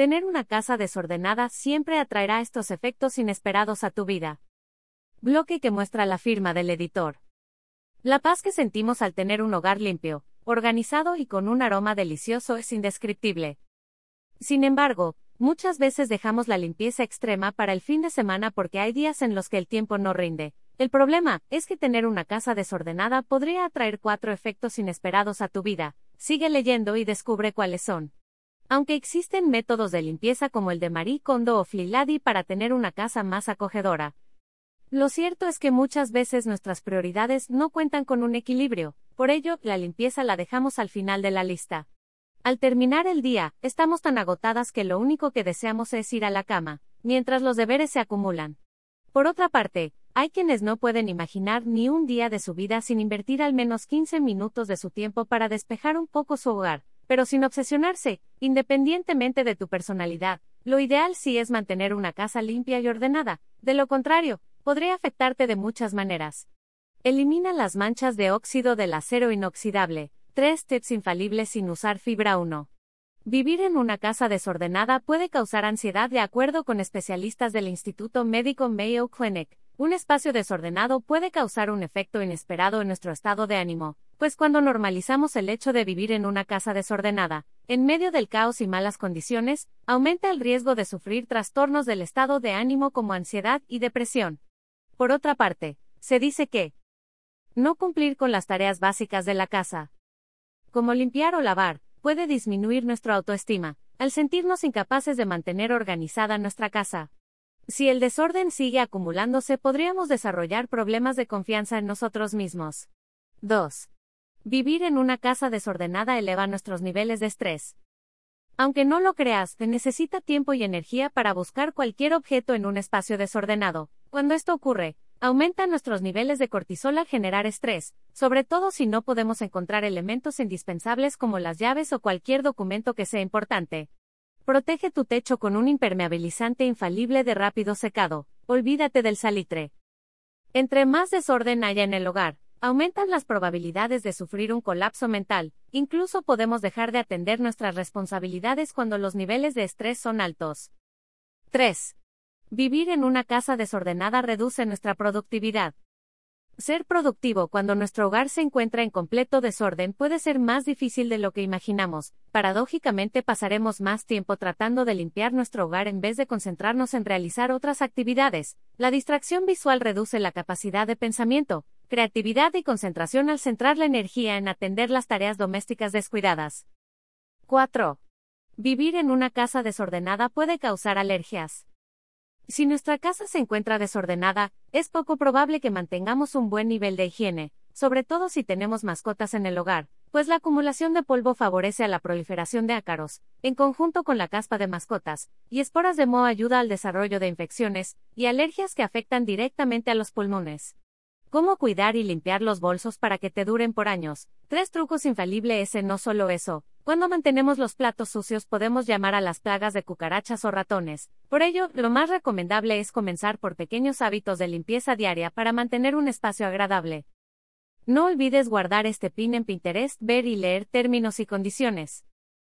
Tener una casa desordenada siempre atraerá estos efectos inesperados a tu vida. Bloque que muestra la firma del editor. La paz que sentimos al tener un hogar limpio, organizado y con un aroma delicioso es indescriptible. Sin embargo, muchas veces dejamos la limpieza extrema para el fin de semana porque hay días en los que el tiempo no rinde. El problema es que tener una casa desordenada podría atraer cuatro efectos inesperados a tu vida. Sigue leyendo y descubre cuáles son. Aunque existen métodos de limpieza como el de Marie Kondo o Fliladi para tener una casa más acogedora, lo cierto es que muchas veces nuestras prioridades no cuentan con un equilibrio, por ello, la limpieza la dejamos al final de la lista. Al terminar el día, estamos tan agotadas que lo único que deseamos es ir a la cama, mientras los deberes se acumulan. Por otra parte, hay quienes no pueden imaginar ni un día de su vida sin invertir al menos 15 minutos de su tiempo para despejar un poco su hogar, pero sin obsesionarse, independientemente de tu personalidad. Lo ideal sí es mantener una casa limpia y ordenada, de lo contrario, podría afectarte de muchas maneras. Elimina las manchas de óxido del acero inoxidable. 3 tips infalibles sin usar fibra 1. Vivir en una casa desordenada puede causar ansiedad de acuerdo con especialistas del Instituto Médico Mayo Clinic. Un espacio desordenado puede causar un efecto inesperado en nuestro estado de ánimo, pues cuando normalizamos el hecho de vivir en una casa desordenada, en medio del caos y malas condiciones, aumenta el riesgo de sufrir trastornos del estado de ánimo como ansiedad y depresión. Por otra parte, se dice que no cumplir con las tareas básicas de la casa, como limpiar o lavar, puede disminuir nuestra autoestima, al sentirnos incapaces de mantener organizada nuestra casa. Si el desorden sigue acumulándose, podríamos desarrollar problemas de confianza en nosotros mismos. 2. Vivir en una casa desordenada eleva nuestros niveles de estrés. Aunque no lo creas, te necesita tiempo y energía para buscar cualquier objeto en un espacio desordenado. Cuando esto ocurre, aumentan nuestros niveles de cortisol al generar estrés, sobre todo si no podemos encontrar elementos indispensables como las llaves o cualquier documento que sea importante. Protege tu techo con un impermeabilizante infalible de rápido secado. Olvídate del salitre. Entre más desorden haya en el hogar, aumentan las probabilidades de sufrir un colapso mental, incluso podemos dejar de atender nuestras responsabilidades cuando los niveles de estrés son altos. 3. Vivir en una casa desordenada reduce nuestra productividad. Ser productivo cuando nuestro hogar se encuentra en completo desorden puede ser más difícil de lo que imaginamos. Paradójicamente pasaremos más tiempo tratando de limpiar nuestro hogar en vez de concentrarnos en realizar otras actividades. La distracción visual reduce la capacidad de pensamiento, creatividad y concentración al centrar la energía en atender las tareas domésticas descuidadas. 4. Vivir en una casa desordenada puede causar alergias. Si nuestra casa se encuentra desordenada, es poco probable que mantengamos un buen nivel de higiene, sobre todo si tenemos mascotas en el hogar, pues la acumulación de polvo favorece a la proliferación de ácaros, en conjunto con la caspa de mascotas, y esporas de moho ayuda al desarrollo de infecciones y alergias que afectan directamente a los pulmones. ¿Cómo cuidar y limpiar los bolsos para que te duren por años? Tres trucos infalibles en no solo eso. Cuando mantenemos los platos sucios podemos llamar a las plagas de cucarachas o ratones. Por ello, lo más recomendable es comenzar por pequeños hábitos de limpieza diaria para mantener un espacio agradable. No olvides guardar este pin en Pinterest, ver y leer términos y condiciones.